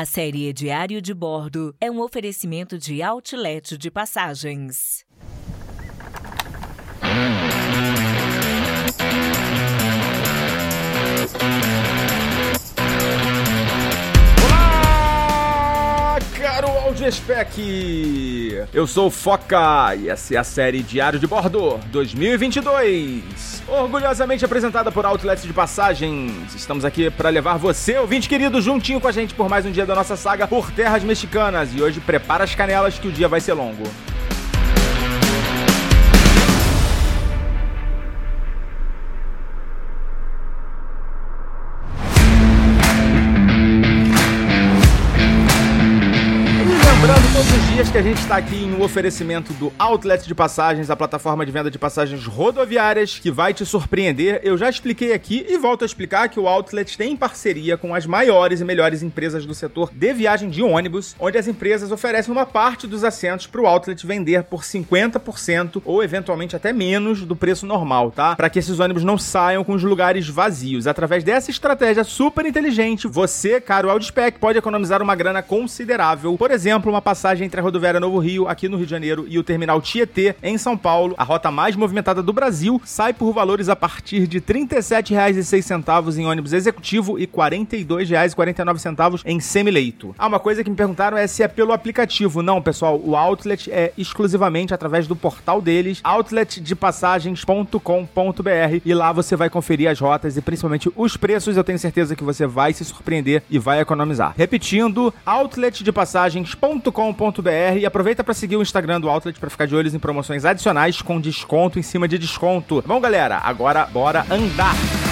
A série Diário de Bordo é um oferecimento de outlet de passagens. Audiespec! Eu sou o Foca e essa é a série Diário de Bordo 2022. Orgulhosamente apresentada por Outlets de Passagens. Estamos aqui para levar você, ouvinte querido, juntinho com a gente por mais um dia da nossa saga por terras mexicanas. E hoje prepara as canelas que o dia vai ser longo. A gente está aqui em um oferecimento do Outlet de Passagens, a plataforma de venda de passagens rodoviárias que vai te surpreender. Eu já expliquei aqui e volto a explicar que o Outlet tem parceria com as maiores e melhores empresas do setor de viagem de ônibus, onde as empresas oferecem uma parte dos assentos para o Outlet vender por 50% ou eventualmente até menos do preço normal, tá? Para que esses ônibus não saiam com os lugares vazios. Através dessa estratégia super inteligente, você, caro Audispec, pode economizar uma grana considerável. Por exemplo, uma passagem entre a rodoviária Novo Rio, aqui no Rio de Janeiro, e o terminal Tietê, em São Paulo, a rota mais movimentada do Brasil, sai por valores a partir de R$ 37,06 em ônibus executivo e R$ 42,49 em semileito. Ah, uma coisa que me perguntaram é se é pelo aplicativo. Não, pessoal, o Outlet é exclusivamente através do portal deles, outletdepassagens.com.br, e lá você vai conferir as rotas e principalmente os preços. Eu tenho certeza que você vai se surpreender e vai economizar. Repetindo, outletdepassagens.com.br e aproveita para seguir o Instagram do Outlet para ficar de olhos em promoções adicionais com desconto em cima de desconto. Bom, galera, agora bora andar.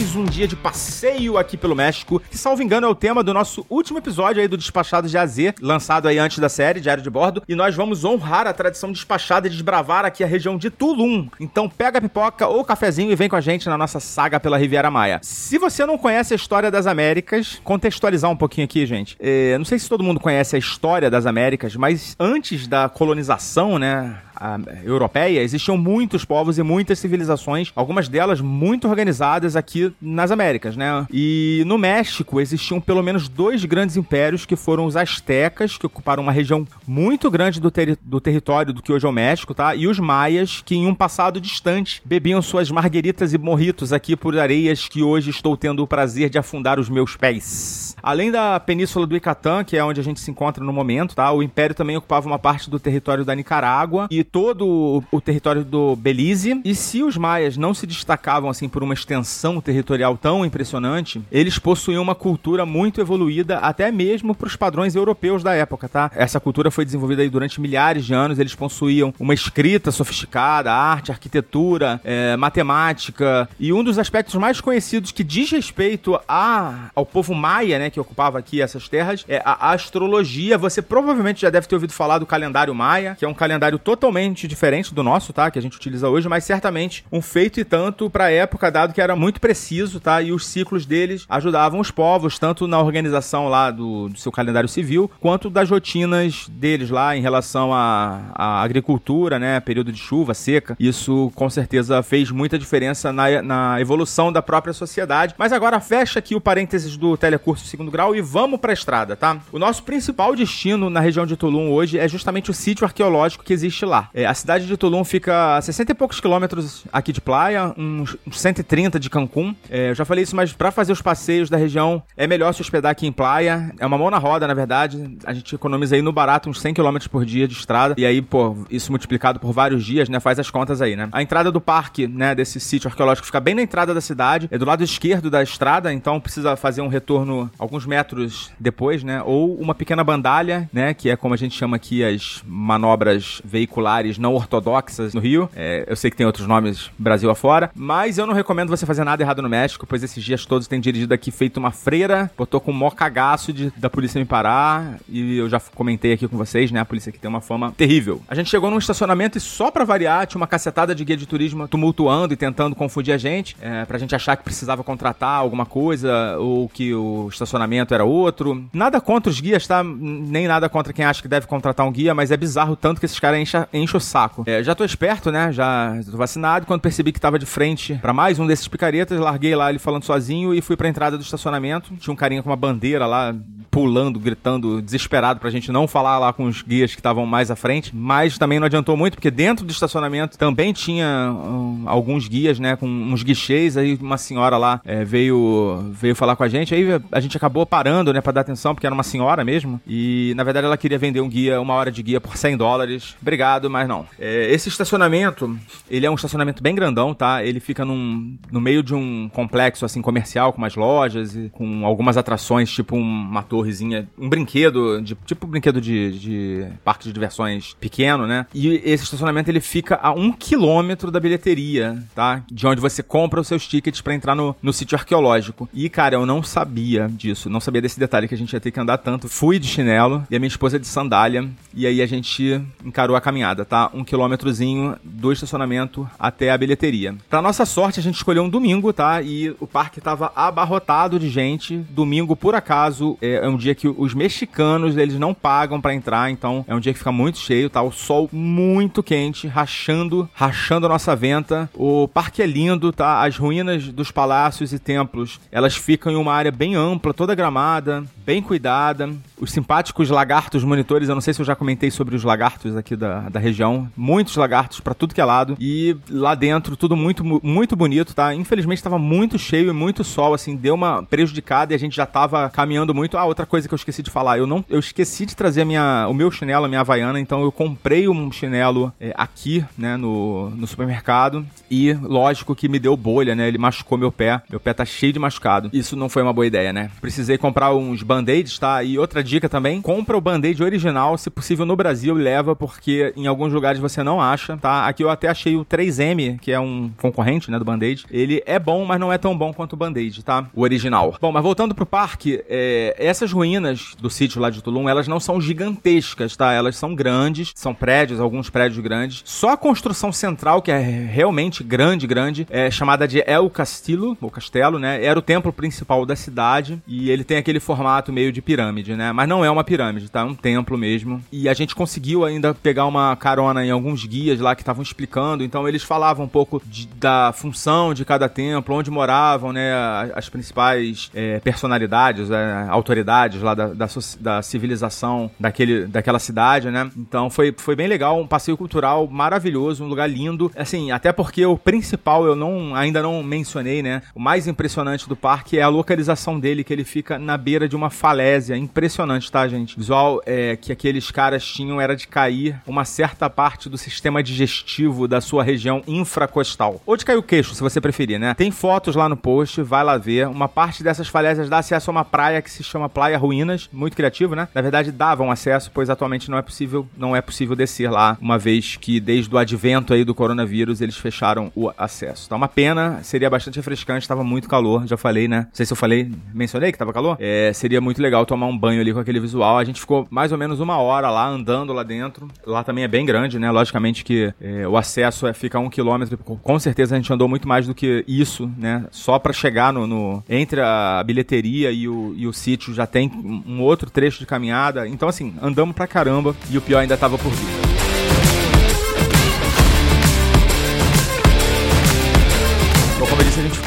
Mais um dia de passeio aqui pelo México, que salvo engano é o tema do nosso último episódio aí do Despachados de AZ, lançado aí antes da série, Diário de Bordo, e nós vamos honrar a tradição despachada e desbravar aqui a região de Tulum. Então pega a pipoca ou cafezinho e vem com a gente na nossa saga pela Riviera Maia. Se você não conhece a história das Américas, contextualizar um pouquinho aqui, gente. É, não sei se todo mundo conhece a história das Américas, mas antes da colonização, né, a, europeia, existiam muitos povos e muitas civilizações, algumas delas muito organizadas aqui nas Américas, né? E no México existiam pelo menos dois grandes impérios que foram os astecas, que ocuparam uma região muito grande do, do território do que hoje é o México, tá? E os maias, que em um passado distante bebiam suas margueritas e morritos aqui por areias que hoje estou tendo o prazer de afundar os meus pés. Além da península do Icatã, que é onde a gente se encontra no momento, tá? O império também ocupava uma parte do território da Nicarágua e todo o, território do Belize. E se os maias não se destacavam assim por uma extensão territorial tão impressionante, eles possuíam uma cultura muito evoluída até mesmo para os padrões europeus da época, tá? Essa cultura foi desenvolvida durante milhares de anos. Eles possuíam uma escrita sofisticada, arte, arquitetura, é, matemática e um dos aspectos mais conhecidos que diz respeito a, ao povo maia, né, que ocupava aqui essas terras, é a astrologia. Você provavelmente já deve ter ouvido falar do calendário maia, que é um calendário totalmente diferente do nosso, tá? Que a gente utiliza hoje, mas certamente um feito e tanto para a época, dado que era muito preciso, tá? E os ciclos deles ajudavam os povos, tanto na organização lá do, do seu calendário civil, quanto das rotinas deles lá em relação à, à agricultura, né? Período de chuva, seca. Isso com certeza fez muita diferença na, na evolução da própria sociedade. Mas agora fecha aqui o parênteses do telecurso segundo grau e vamos para a estrada, tá? O nosso principal destino na região de Tulum hoje é justamente o sítio arqueológico que existe lá. É, a cidade de Tulum fica a 60 e poucos quilômetros aqui de Playa, uns 130 de Cancún. É, eu já falei isso, mas para fazer os passeios da região é melhor se hospedar aqui em Playa. É uma mão na roda, na verdade. A gente economiza aí no barato uns 100 km por dia de estrada. E aí, pô, isso multiplicado por vários dias, né? Faz as contas aí, né? A entrada do parque, né, desse sítio arqueológico fica bem na entrada da cidade. É do lado esquerdo da estrada, então precisa fazer um retorno alguns metros depois, né? Ou uma pequena bandalha, né? Que é como a gente chama aqui as manobras veiculares não ortodoxas no Rio. É, eu sei que tem outros nomes Brasil afora, mas eu não recomendo você fazer nada errado no México, pois esses dias todos tem dirigido aqui feito uma freira, botou com um mó cagaço de, da polícia me parar, e eu já comentei aqui com vocês, né? A polícia aqui tem uma fama terrível. A gente chegou num estacionamento e só pra variar, tinha uma cacetada de guia de turismo tumultuando e tentando confundir a gente, é, pra gente achar que precisava contratar alguma coisa, ou que o estacionamento era outro. Nada contra os guias, tá? Nem nada contra quem acha que deve contratar um guia, mas é bizarro tanto que esses caras enchem, enche o saco. É, já tô esperto, né? Já tô vacinado. Quando percebi que tava de frente para mais um desses picaretas, larguei lá ele falando sozinho e fui pra entrada do estacionamento. Tinha um carinha com uma bandeira lá, pulando, gritando, desesperado pra gente não falar lá com os guias que estavam mais à frente. Mas também não adiantou muito, porque dentro do estacionamento também tinha um, alguns guias, né? Com uns guichês. Aí uma senhora lá é, veio, veio falar com a gente. Aí a gente acabou parando, né? Pra dar atenção, porque era uma senhora mesmo. E na verdade ela queria vender um guia, uma hora de guia por 100 dólares. Obrigado, mas não. É, esse estacionamento, ele é um estacionamento bem grandão, tá? Ele fica num, no meio de um complexo, assim, comercial, com umas lojas e com algumas atrações, tipo uma torrezinha, um brinquedo, de, tipo um brinquedo de, de parque de diversões pequeno, né? E esse estacionamento, ele fica a um quilômetro da bilheteria, tá? De onde você compra os seus tickets para entrar no, no sítio arqueológico. E, cara, eu não sabia disso, não sabia desse detalhe que a gente ia ter que andar tanto. Fui de chinelo e a minha esposa de sandália, e aí a gente encarou a caminhada, tá? Um quilômetrozinho do estacionamento até a bilheteria. Pra nossa sorte, a gente escolheu um domingo, tá? E o parque tava abarrotado de gente. Domingo, por acaso, é, um dia que os mexicanos, eles não pagam para entrar, então é um dia que fica muito cheio, tá? O sol muito quente, rachando, rachando a nossa venta. O parque é lindo, tá? As ruínas dos palácios e templos, elas ficam em uma área bem ampla, toda gramada, bem cuidada. Os simpáticos lagartos monitores, eu não sei se eu já comentei sobre os lagartos aqui da, da região. Muitos lagartos para tudo que é lado. E lá dentro, tudo muito, muito bonito, tá? Infelizmente estava muito cheio e muito sol, assim, deu uma prejudicada e a gente já tava caminhando muito. Ah, outra coisa que eu esqueci de falar, eu não, eu esqueci de trazer minha, o meu chinelo, a minha havaiana, então eu comprei um chinelo é, aqui, né, no, no supermercado e lógico que me deu bolha, né? Ele machucou meu pé. Meu pé tá cheio de machucado. Isso não foi uma boa ideia, né? Precisei comprar uns band-aids, tá? E outra dica também, compra o band-aid original, se possível no Brasil, leva, porque em alguns lugares você não acha, tá? Aqui eu até achei o 3M, que é um concorrente, né, do band-aid. Ele é bom, mas não é tão bom quanto o band-aid, tá? O original. Bom, mas voltando pro parque, é, essas ruínas do sítio lá de Tulum, elas não são gigantescas, tá? Elas são grandes, são prédios, alguns prédios grandes. Só a construção central, que é realmente grande, grande, é chamada de El Castillo, ou Castelo, né? Era o templo principal da cidade e ele tem aquele formato meio de pirâmide, né? Mas não é uma pirâmide, tá? É um templo mesmo. E a gente conseguiu ainda pegar uma carona em alguns guias lá que estavam explicando, então eles falavam um pouco de, da função de cada templo, onde moravam, né? As principais é, personalidades, é, autoridades lá da, da, da, civilização daquele, daquela cidade, né? Então foi, foi bem legal, um passeio cultural maravilhoso, um lugar lindo. Assim, até porque o principal eu não ainda não mencionei, né? O mais impressionante do parque é a localização dele, que ele fica na beira de uma falésia. Impressionante, tá, gente? O visual é, que aqueles caras tinham era de cair uma certa parte do sistema digestivo da sua região infracostal. Ou de cair o queixo, se você preferir, né? Tem fotos lá no post, vai lá ver. Uma parte dessas falésias dá acesso a uma praia que se chama Praia Ruínas, muito criativo, né? Na verdade, davam acesso, pois atualmente não é possível, não é possível descer lá, uma vez que desde o advento aí do coronavírus eles fecharam o acesso. Tá uma pena, seria bastante refrescante, estava muito calor, já falei, né? Não sei se eu falei, mencionei que tava calor. É, seria muito legal tomar um banho ali com aquele visual. A gente ficou mais ou menos uma hora lá, andando lá dentro. Lá também é bem grande, né? Logicamente que é, o acesso é, fica a um quilômetro. Com certeza a gente andou muito mais do que isso, né? Só para chegar no, no, Entre a bilheteria e o, e o sítio já tem um outro trecho de caminhada. Então, assim, andamos pra caramba e o pior ainda tava por vir.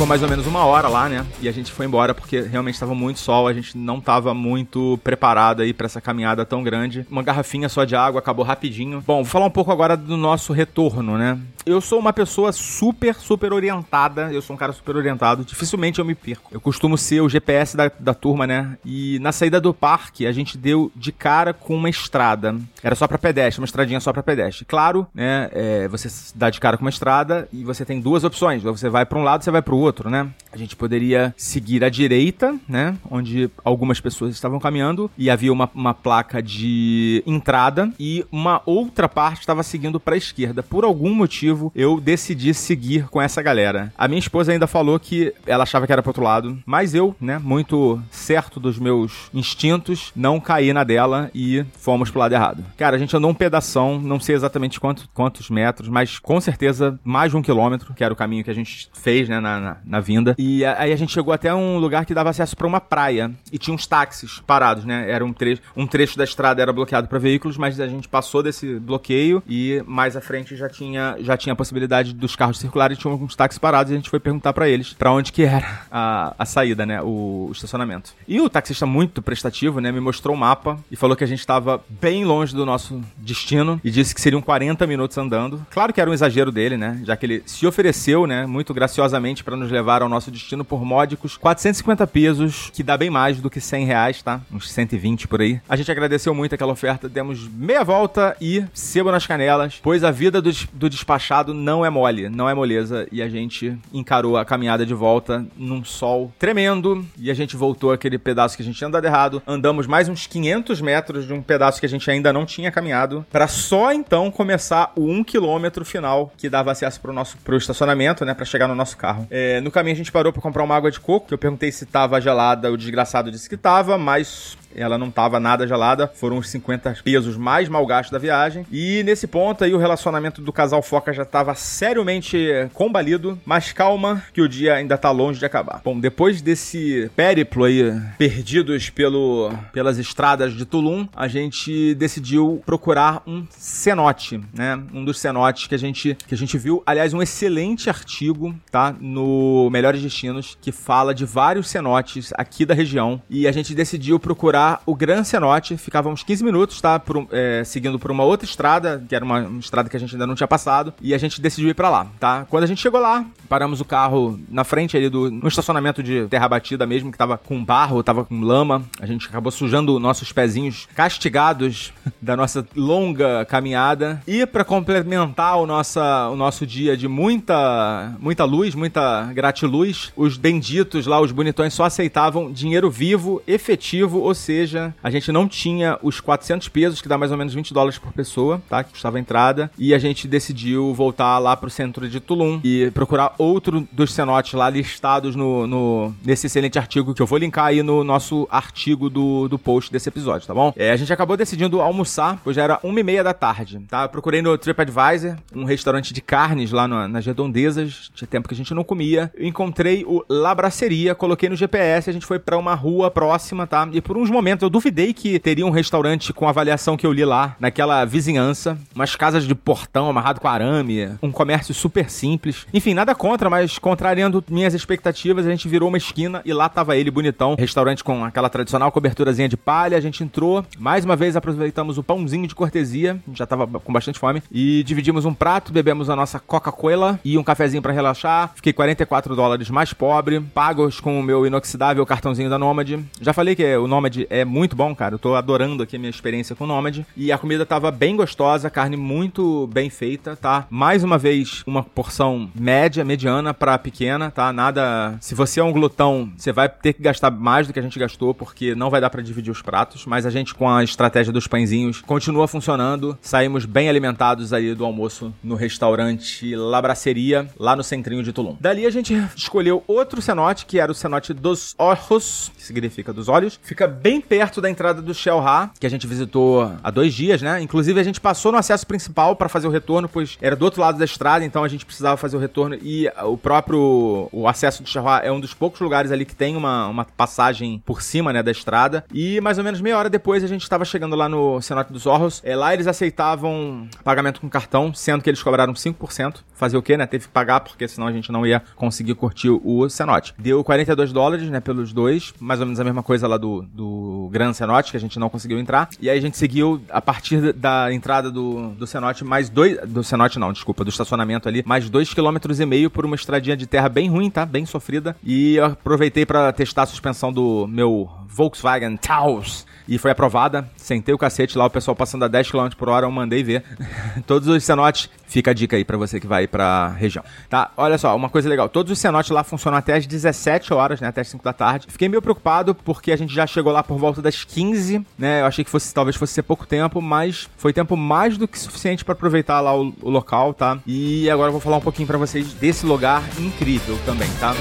Ficou mais ou menos uma hora lá, né? E a gente foi embora porque realmente estava muito sol, a gente não estava muito preparado aí para essa caminhada tão grande. Uma garrafinha só de água acabou rapidinho. Bom, vou falar um pouco agora do nosso retorno, né? Eu sou uma pessoa super, super orientada. Eu sou um cara super orientado. Dificilmente eu me perco. Eu costumo ser o GPS da, da turma, né? E na saída do parque, a gente deu de cara com uma estrada. Era só para pedestre, uma estradinha só para pedestre. Claro, né? É, você dá de cara com uma estrada e você tem duas opções. Você vai para um lado, você vai para o outro, né? A gente poderia seguir à direita, né? Onde algumas pessoas estavam caminhando e havia uma, uma placa de entrada e uma outra parte estava seguindo para a esquerda. Por algum motivo eu decidi seguir com essa galera. A minha esposa ainda falou que ela achava que era pro outro lado, mas eu, né, muito certo dos meus instintos, não caí na dela e fomos pro lado errado. Cara, a gente andou um pedação, não sei exatamente quanto, quantos metros, mas com certeza mais de um quilômetro, que era o caminho que a gente fez, né, na, na, vinda. E aí a gente chegou até um lugar que dava acesso para uma praia e tinha uns táxis parados, né? Era um trecho, um trecho da estrada era bloqueado para veículos, mas a gente passou desse bloqueio e mais à frente já tinha, já tinha a possibilidade dos carros circularem tinha alguns táxis parados e a gente foi perguntar para eles para onde que era a, a saída, né? O, o, estacionamento. E o taxista muito prestativo, né? Me mostrou o mapa e falou que a gente estava bem longe do nosso destino e disse que seriam 40 minutos andando. Claro que era um exagero dele, né? Já que ele se ofereceu, né? Muito graciosamente para nos levar ao nosso destino por módicos 450 pesos, que dá bem mais do que 100 reais, tá? Uns 120 por aí. A gente agradeceu muito aquela oferta, demos meia volta e sebo nas canelas, pois a vida do, do despachado não é mole, não é moleza. E a gente encarou a caminhada de volta num sol tremendo e a gente voltou aquele pedaço que a gente tinha andado errado. Andamos mais uns 500 metros de um pedaço que a gente ainda não tinha caminhado, para só então começar o 1 quilômetro final que dava acesso pro nosso pro estacionamento, né, para chegar no nosso carro. É, no caminho a gente parou para comprar uma água de coco, que eu perguntei se tava gelada, o desgraçado disse que tava, mas ela não estava nada gelada, foram os 50 pesos mais mal gastos da viagem. E nesse ponto aí o relacionamento do casal Foca já estava seriamente combalido, mas calma que o dia ainda está longe de acabar. Bom, depois desse périplo aí, perdidos pelo, pelas estradas de Tulum, a gente decidiu procurar um cenote, né? Um dos cenotes que a gente que a gente viu, aliás, um excelente artigo, tá, no Melhores Destinos que fala de vários cenotes aqui da região e a gente decidiu procurar o Gran Cenote. Ficava uns 15 minutos, tá? Por, é, seguindo por uma outra estrada, que era uma, uma, estrada que a gente ainda não tinha passado. E a gente decidiu ir para lá, tá? Quando a gente chegou lá, paramos o carro na frente ali do no estacionamento de terra batida mesmo, que tava com barro, tava com lama. A gente acabou sujando nossos pezinhos castigados da nossa longa caminhada. E para complementar o, nossa, o nosso dia de muita, muita luz, muita gratiluz, os benditos lá, os bonitões, só aceitavam dinheiro vivo, efetivo, ou seja, seja, a gente não tinha os 400 pesos, que dá mais ou menos 20 dólares por pessoa, tá? Que custava a entrada. E a gente decidiu voltar lá pro centro de Tulum e procurar outro dos cenotes lá listados no, no, nesse excelente artigo que eu vou linkar aí no nosso artigo do, do post desse episódio, tá bom? É, a gente acabou decidindo almoçar, pois já era uma e meia da tarde, tá? Eu procurei no TripAdvisor um restaurante de carnes lá no, nas redondezas, tinha tempo que a gente não comia. Eu encontrei o Labraceria, coloquei no GPS, a gente foi para uma rua próxima, tá? E por uns momentos momento eu duvidei que teria um restaurante com a avaliação que eu li lá, naquela vizinhança. Umas casas de portão amarrado com arame, um comércio super simples. Enfim, nada contra, mas contrariando minhas expectativas, a gente virou uma esquina e lá tava ele bonitão. Restaurante com aquela tradicional coberturazinha de palha. A gente entrou, mais uma vez aproveitamos o pãozinho de cortesia, já tava com bastante fome, e dividimos um prato, bebemos a nossa Coca-Cola e um cafezinho para relaxar. Fiquei 44 dólares mais pobre, pagos com o meu inoxidável cartãozinho da Nômade. Já falei que o Nômade é muito bom, cara. Eu tô adorando aqui a minha experiência com o Nômade. E a comida tava bem gostosa, carne muito bem feita, tá? Mais uma vez, uma porção média, mediana para pequena, tá? Nada. Se você é um glutão, você vai ter que gastar mais do que a gente gastou, porque não vai dar para dividir os pratos. Mas a gente, com a estratégia dos pãezinhos, continua funcionando. Saímos bem alimentados aí do almoço no restaurante Labraceria, lá no centrinho de Tulum. Dali a gente escolheu outro cenote, que era o cenote dos Ojos, que significa dos olhos. Fica bem perto da entrada do Shell Ha, que a gente visitou há dois dias, né? Inclusive, a gente passou no acesso principal para fazer o retorno, pois era do outro lado da estrada, então a gente precisava fazer o retorno. E o próprio o acesso do Shell Ha é um dos poucos lugares ali que tem uma, uma passagem por cima, né, da estrada. E mais ou menos meia hora depois a gente estava chegando lá no Cenote dos Orros. É, lá eles aceitavam pagamento com cartão, sendo que eles cobraram 5%. Fazer o quê, né? Teve que pagar, porque senão a gente não ia conseguir curtir o cenote. Deu 42 dólares, né, pelos dois. Mais ou menos a mesma coisa lá do, do Gran Cenote, que a gente não conseguiu entrar. E aí a gente seguiu, a partir da entrada do, do Cenote, mais dois. Do Cenote não, desculpa, do estacionamento ali, mais dois quilômetros e meio por uma estradinha de terra bem ruim, tá? Bem sofrida. E eu aproveitei para testar a suspensão do meu Volkswagen Taos e foi aprovada. Sentei o cacete lá, o pessoal passando a 10 km por hora, eu mandei ver. Todos os cenotes, fica a dica aí para você que vai pra região. Tá, olha só, uma coisa legal. Todos os cenotes lá funcionam até as 17 horas, né, até as 5 da tarde. Fiquei meio preocupado porque a gente já chegou lá por volta das 15, né? Eu achei que fosse talvez fosse ser pouco tempo, mas foi tempo mais do que suficiente para aproveitar lá o, o, local, tá? E agora eu vou falar um pouquinho para vocês desse lugar incrível também, tá?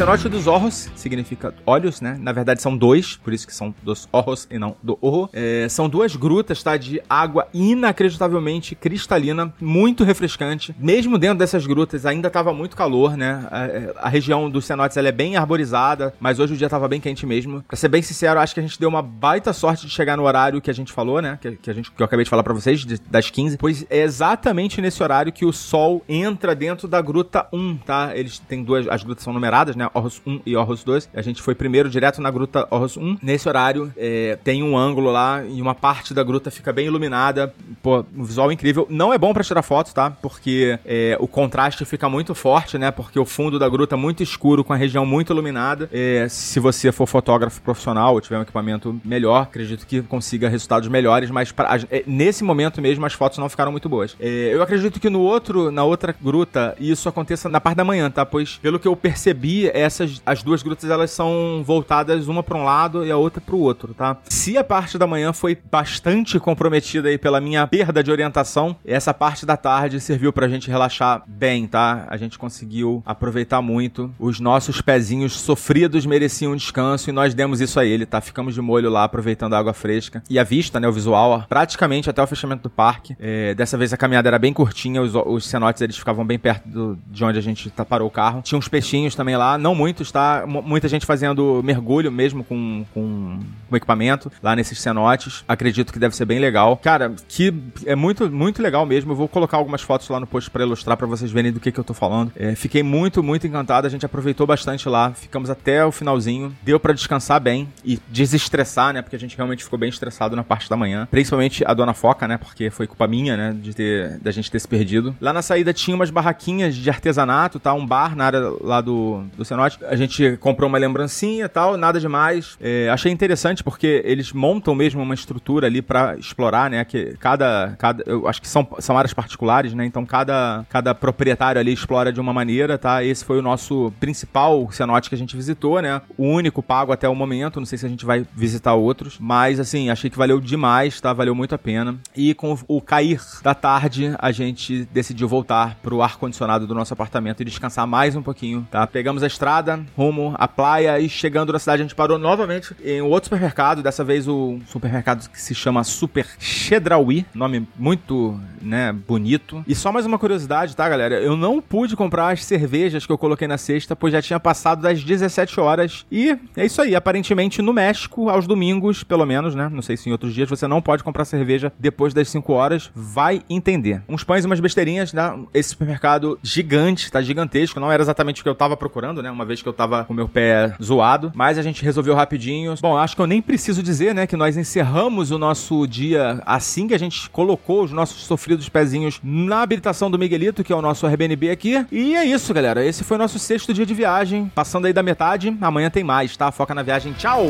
Cenote dos Orros significa olhos, né? Na verdade são dois, por isso que são dos Orros e não do Orro. É, são duas grutas, tá? De água inacreditavelmente cristalina, muito refrescante. Mesmo dentro dessas grutas ainda tava muito calor, né? A, a região dos cenotes ela é bem arborizada, mas hoje o dia tava bem quente mesmo. Pra ser bem sincero, acho que a gente deu uma baita sorte de chegar no horário que a gente falou, né? Que, que a gente, que eu acabei de falar para vocês, de, das 15, pois é exatamente nesse horário que o sol entra dentro da gruta 1, tá? Eles têm duas, as grutas são numeradas né? Horus 1 e Horus 2. A gente foi primeiro direto na gruta Horus 1. Nesse horário, é, tem um ângulo lá e uma parte da gruta fica bem iluminada. Pô, um visual incrível. Não é bom para tirar fotos, tá? Porque é, o contraste fica muito forte, né? Porque o fundo da gruta é muito escuro, com a região muito iluminada. É, se você for fotógrafo profissional ou tiver um equipamento melhor, acredito que consiga resultados melhores, mas pra, é, nesse momento mesmo as fotos não ficaram muito boas. É, eu acredito que no outro, na outra gruta, isso aconteça na parte da manhã, tá? Pois, pelo que eu percebi, essas as duas grutas elas são voltadas uma para um lado e a outra para o outro, tá? Se a parte da manhã foi bastante comprometida aí pela minha perda de orientação, essa parte da tarde serviu pra gente relaxar bem, tá? A gente conseguiu aproveitar muito. Os nossos pezinhos sofridos mereciam um descanso e nós demos isso a ele, tá? Ficamos de molho lá aproveitando a água fresca e a vista, né, o visual, praticamente até o fechamento do parque. É, dessa vez a caminhada era bem curtinha, os, os cenotes eles ficavam bem perto do, de onde a gente tá, parou o carro. Tinha uns peixinhos também lá, não muitos, tá? M muita gente fazendo mergulho mesmo com, com, com, equipamento lá nesses cenotes. Acredito que deve ser bem legal. Cara, que é muito, muito legal mesmo. Eu vou colocar algumas fotos lá no post para ilustrar para vocês verem do que, que eu tô falando. É, fiquei muito, muito encantado. A gente aproveitou bastante lá. Ficamos até o finalzinho. Deu para descansar bem e desestressar, né? Porque a gente realmente ficou bem estressado na parte da manhã. Principalmente a dona Foca, né? Porque foi culpa minha, né? De ter, da gente ter se perdido. Lá na saída tinha umas barraquinhas de artesanato, tá? Um bar na área lá do, do cenote. A gente comprou uma lembrancinha e tal, nada demais. É, achei interessante porque eles montam mesmo uma estrutura ali para explorar, né? Que cada, cada, eu acho que são, são áreas particulares, né? Então cada, cada proprietário ali explora de uma maneira, tá? Esse foi o nosso principal cenote que a gente visitou, né? O único pago até o momento. Não sei se a gente vai visitar outros, mas assim achei que valeu demais, tá? Valeu muito a pena. E com o cair da tarde, a gente decidiu voltar pro ar condicionado do nosso apartamento e descansar mais um pouquinho, tá? Pegamos a estrada rumo à praia e chegando na cidade a gente parou novamente em outro supermercado, dessa vez o supermercado que se chama Super Chedraui, nome muito, né, bonito. E só mais uma curiosidade, tá, galera? Eu não pude comprar as cervejas que eu coloquei na cesta, pois já tinha passado das 17 horas. E é isso aí, aparentemente no México, aos domingos, pelo menos, né? Não sei se em outros dias você não pode comprar cerveja depois das 5 horas, vai entender. Uns pães e umas besteirinhas, né? Esse supermercado gigante, tá gigantesco, não era exatamente o que eu tava procurando, né? Uma vez que eu tava com meu pé zoado, mas a gente resolveu rapidinho. Bom, acho que eu nem preciso dizer, né, que nós encerramos o nosso dia assim que a gente colocou os nossos sofridos pezinhos na habilitação do Miguelito, que é o nosso Airbnb aqui. E é isso, galera. Esse foi o nosso sexto dia de viagem, passando aí da metade. Amanhã tem mais, tá? Foca na viagem. Tchau!